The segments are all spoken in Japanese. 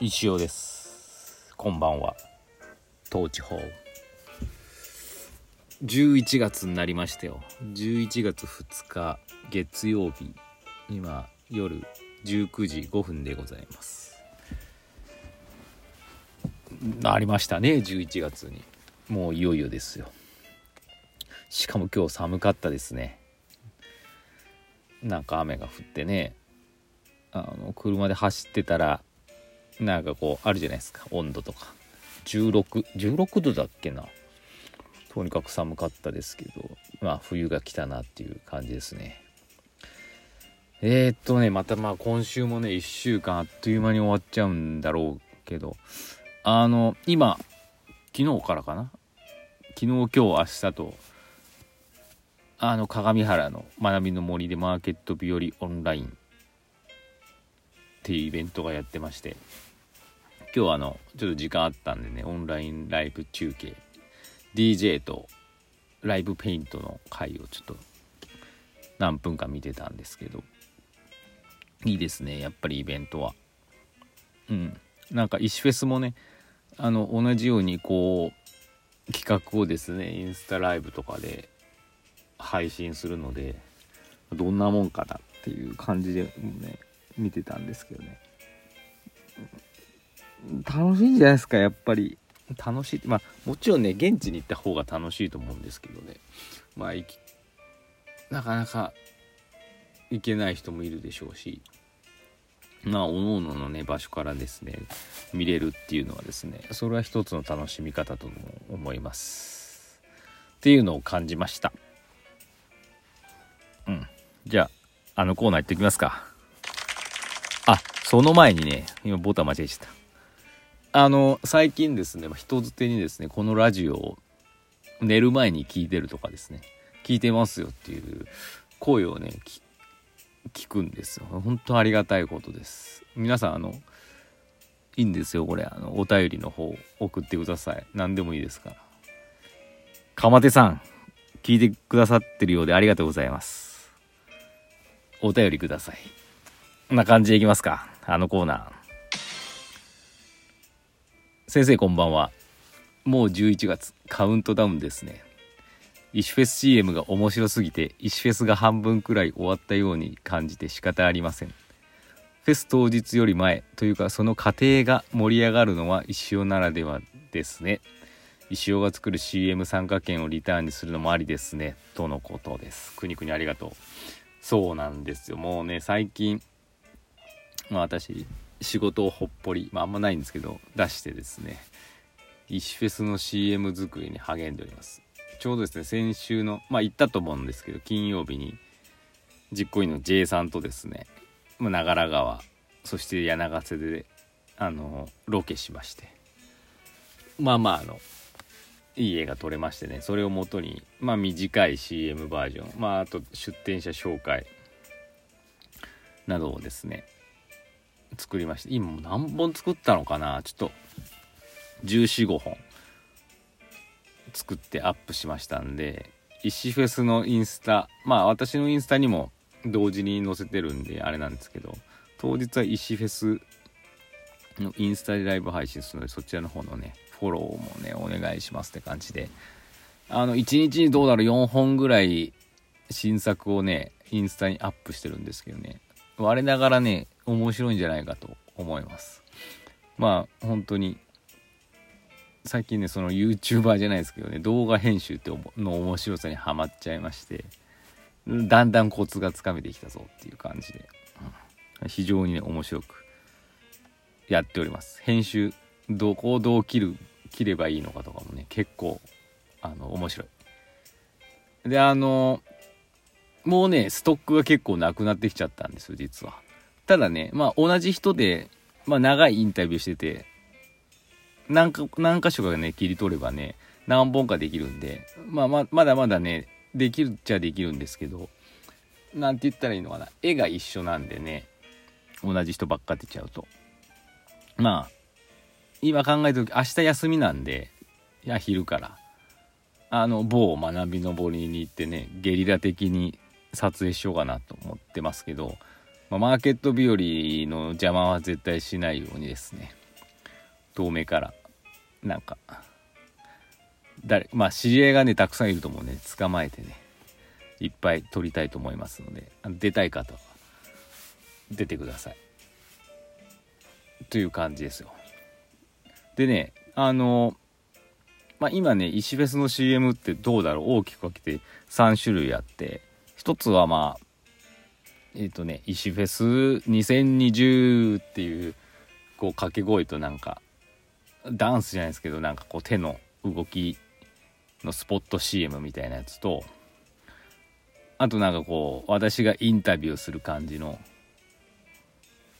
石尾です。こんばんは。東地方。11月になりましたよ。11月2日月曜日。今夜19時5分でございます。なりましたね11月に。もういよいよですよ。しかも今日寒かったですね。なんか雨が降ってね。あの車で走ってたらなんかこうあるじゃないですか。温度とか。1616度だっけな。とにかく寒かったですけど。まあ冬が来たなっていう感じですね。えー、っとねまたまあ今週もね1週間あっという間に終わっちゃうんだろうけど。あの今昨日からかな。昨日今日明日とあの鏡原の学びの森でマーケット日和オンラインっていうイベントがやってまして。今日はあのちょっと時間あったんでねオンラインライブ中継 DJ とライブペイントの回をちょっと何分か見てたんですけどいいですねやっぱりイベントは。うん。なんか石フェスもねあの同じようにこう企画をですねインスタライブとかで配信するのでどんなもんかなっていう感じでね見てたんですけどね。楽しいんじゃないですかやっぱり。楽しい。まあもちろんね現地に行った方が楽しいと思うんですけどね。まあなかなか行けない人もいるでしょうし。まあおのおののね場所からですね見れるっていうのはですねそれは一つの楽しみ方とも思います。っていうのを感じました。うん。じゃああのコーナー行ってきますか。あその前にね今ボタン間違えちゃった。あの最近ですね人づてにですねこのラジオを寝る前に聞いてるとかですね聞いてますよっていう声をね聞くんですよ。本当ありがたいことです。皆さんあのいいんですよこれ。あのお便りの方送ってください。何でもいいですから。か手さん聞いてくださってるようでありがとうございます。お便りください。こんな感じでいきますか。あのコーナー。先生こんばんは。もう11月カウントダウンですね。石フェス CM が面白すぎて石フェスが半分くらい終わったように感じて仕方ありません。フェス当日より前というかその過程が盛り上がるのは石尾ならではですね。石尾が作る CM 参加券をリターンにするのもありですね。とのことです。くにくにありがとう。そうなんですよ。もうね最近まあ私仕事をほっぽり、まあ、あんまないんですけど出してですね。石フェスの CM 作りに励んでおります。ちょうどですね先週のまあ行ったと思うんですけど金曜日に実行委員の J さんとですね長良川そして柳瀬であのロケしまして。まあまああのいい絵が撮れましてねそれをもとにまあ短い CM バージョンまああと出店者紹介などをですね作りました今も何本作ったのかな？ちょっと1415本。作ってアップしましたんで石フェスのインスタまあ私のインスタにも同時に載せてるんであれなんですけど当日は石フェスのインスタでライブ配信するのでそちらの方のねフォローもねお願いしますって感じであの1日にどうだろう4本ぐらい新作をねインスタにアップしてるんですけどね。我ながらね面白いんじゃないかと思います。まあ本当に最近ねその YouTuber じゃないですけどね動画編集っての面白さにはまっちゃいましてだんだんコツがつかめてきたぞっていう感じで、うん、非常にね面白くやっております。編集どこをどう切る切ればいいのかとかもね結構あの面白い。であのもうねストックが結構なくなってきちゃったんですよ実は。ただねまあ同じ人で、まあ、長いインタビューしてて何か何箇所かね切り取ればね何本かできるんで、まあ、ままだまだねできるっちゃできるんですけど何て言ったらいいのかな絵が一緒なんでね同じ人ばっか出ちゃうと。まあ今考えてる明日休みなんでいや昼からあの某学びの森に行ってねゲリラ的に撮影しようかなと思ってますけど、まあ、マーケット日和の邪魔は絶対しないようにですね。遠目から。なんか誰まあ知り合いがねたくさんいると思うね。捕まえてね。いっぱい撮りたいと思いますので。出たい方は出てください。という感じですよ。でねあのまあ今ね石フェスの CM ってどうだろう？大きく分けて3種類あって。一つはまあえっ、ー、とね石フェス2020っていうこう掛け声となんかダンスじゃないですけどなんかこう手の動きのスポット CM みたいなやつとあとなんかこう私がインタビューする感じの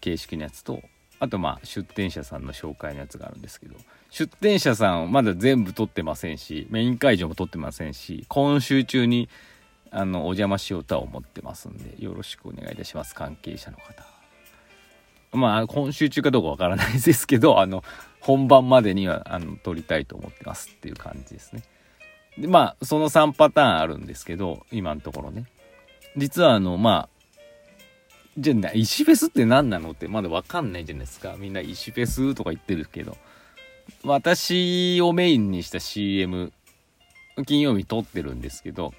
形式のやつとあとまあ出店者さんの紹介のやつがあるんですけど出店者さんまだ全部撮ってませんしメイン会場も撮ってませんし今週中にあのお邪魔しようとは思ってますんでよろしくお願いいたします。関係者の方。まあ今週中かどうかわからないですけど あの本番までにはあの撮りたいと思ってますっていう感じですね。でまあその3パターンあるんですけど今のところね。実はあのまあじゃあ石フェスって何なのってまだ分かんないじゃないですか。みんな石フェスとか言ってるけど。私をメインにした CM 金曜日撮ってるんですけど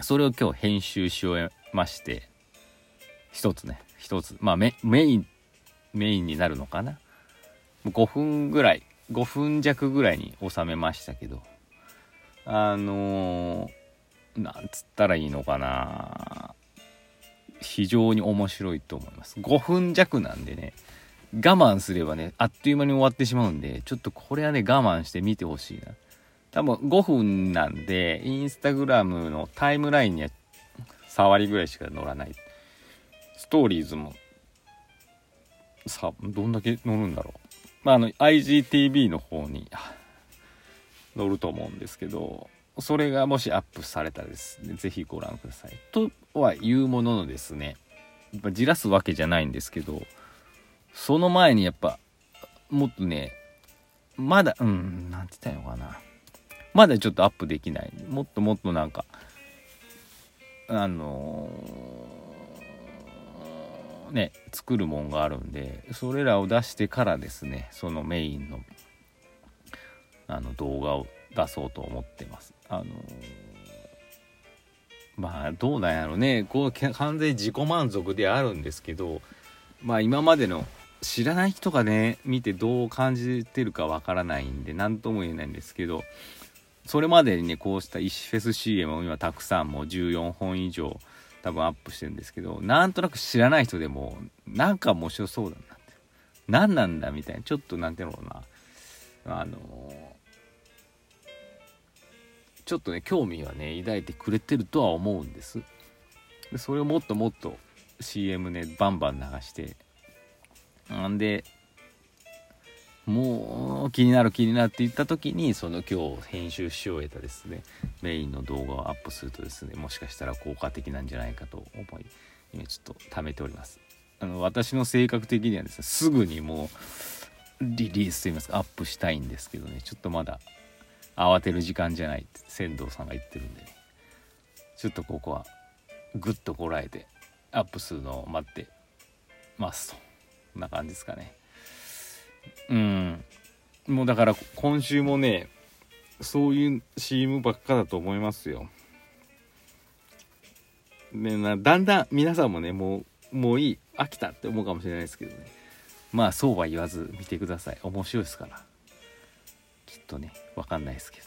それを今日編集し終えまして一つね一つまあメインメインになるのかな。5分ぐらい5分弱ぐらいに収めましたけどあのー、なんつったらいいのかな。非常に面白いと思います。5分弱なんでね我慢すればねあっという間に終わってしまうんでちょっとこれはね我慢して見てほしいな。多分5分なんでインスタグラムのタイムラインには触りぐらいしか載らない。ストーリーズもさどんだけ載るんだろう。まああの IGTV の方に載ると思うんですけどそれがもしアップされたらですね是非ご覧ください。とは言うもののですねやっぱじらすわけじゃないんですけどその前にやっぱもっとねまだうんなんて言ったらいいのかな。まだちょっとアップできない。もっともっとなんかあのー、ね作るもんがあるんでそれらを出してからですねそのメインのあの動画を出そうと思ってます。あのー、まあどうなんやろね。こう完全自己満足であるんですけどまあ今までの知らない人がね見てどう感じてるかわからないんで何とも言えないんですけどそれまでにねこうした石フェス CM を今たくさんもう14本以上多分アップしてるんですけどなんとなく知らない人でもなんか面白そうだなって。何なんだみたいなちょっとなんていうのかな。あのちょっとね興味はね抱いてくれてるとは思うんです。それをもっともっと CM ねバンバン流して。なんでもう気になる気になるって言った時にその今日編集し終えたですねメインの動画をアップするとですねもしかしたら効果的なんじゃないかと思い今ちょっと貯めております。あの私の性格的にはですねすぐにもうリリースといいますかアップしたいんですけどねちょっとまだ慌てる時間じゃないって仙道さんが言ってるんでねちょっとここはグッとこらえてアップするのを待ってますと。こんな感じですかね。うん。もうだから今週もねそういう CM ばっかだと思いますよ。でなだんだん皆さんもねもうもういい。飽きたって思うかもしれないですけどね。まあそうは言わず見てください。面白いですから。きっとね分かんないですけど。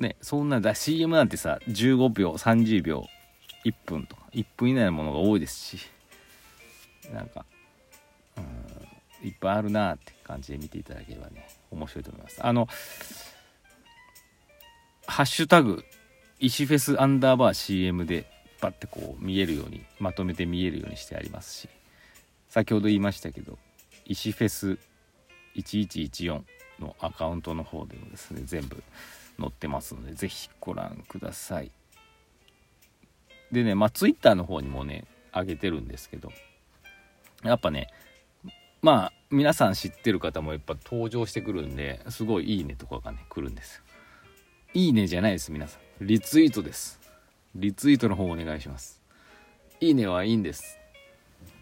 ねそんなだ CM なんてさ15秒30秒1分とか1分以内のものが多いですし。なんかいっぱいあるなって感じで見ていただければね面白いと思います。あのハッシュタグ石フェスアンダーバー CM でパッてこう見えるようにまとめて見えるようにしてありますし先ほど言いましたけど石フェス1114のアカウントの方でもですね全部載ってますので是非ご覧ください。でねまあ Twitter の方にもね上げてるんですけどやっぱねまあ皆さん知ってる方もやっぱ登場してくるんですごいいいねとかがね来るんです。いいねじゃないです皆さん。リツイートです。リツイートの方お願いします。いいねはいいんです。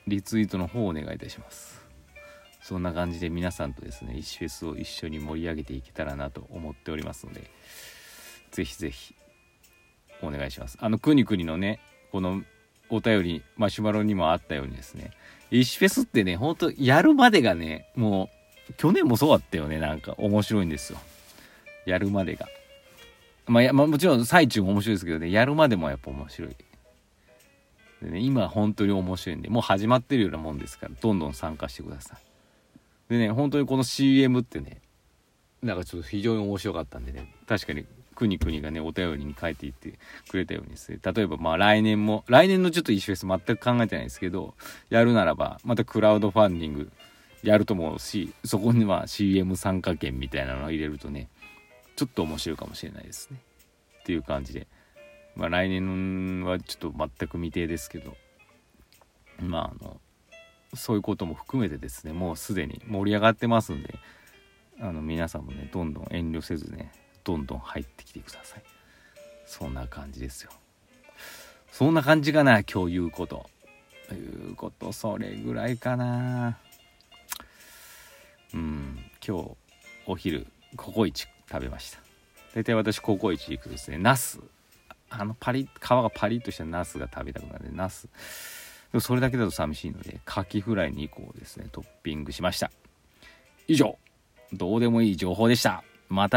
リツイートの方お願いいたします。そんな感じで皆さんとですね石フェスを一緒に盛り上げていけたらなと思っておりますのでぜひぜひお願いします。あのくにくにのねこのお便りマシュマロにもあったようにですね石フェスってねほんとやるまでがねもう去年もそうだったよねなんか面白いんですよ。やるまでが。まあ、まあ、もちろん最中も面白いですけどねやるまでもやっぱ面白い。でね今本当に面白いんでもう始まってるようなもんですからどんどん参加してください。でね本当にこの CM ってねなんかちょっと非常に面白かったんでね確かにくにくにがねお便りに書いていってくれたようにですね例えばまあ来年も来年のちょっとイシフェス全く考えてないですけどやるならばまたクラウドファンディングやると思うしそこには CM 参加券みたいなのを入れるとねちょっと面白いかもしれないですね。っていう感じで。まあ来年はちょっと全く未定ですけど。まああのそういうことも含めてですねもうすでに盛り上がってますんであの皆さんもねどんどん遠慮せずねどんどん入ってきてください。そんな感じですよ。そんな感じかな今日言うこと。言うことそれぐらいかな。うん今日お昼ココイチ食べました。大体私ココイチ行くとですね。ナス。あのパリ皮がパリッとしたナスが食べたくなるんでナス。でもそれだけだと寂しいのでカキフライ2個をですね。トッピングしました。以上。どうでもいい情報でした。また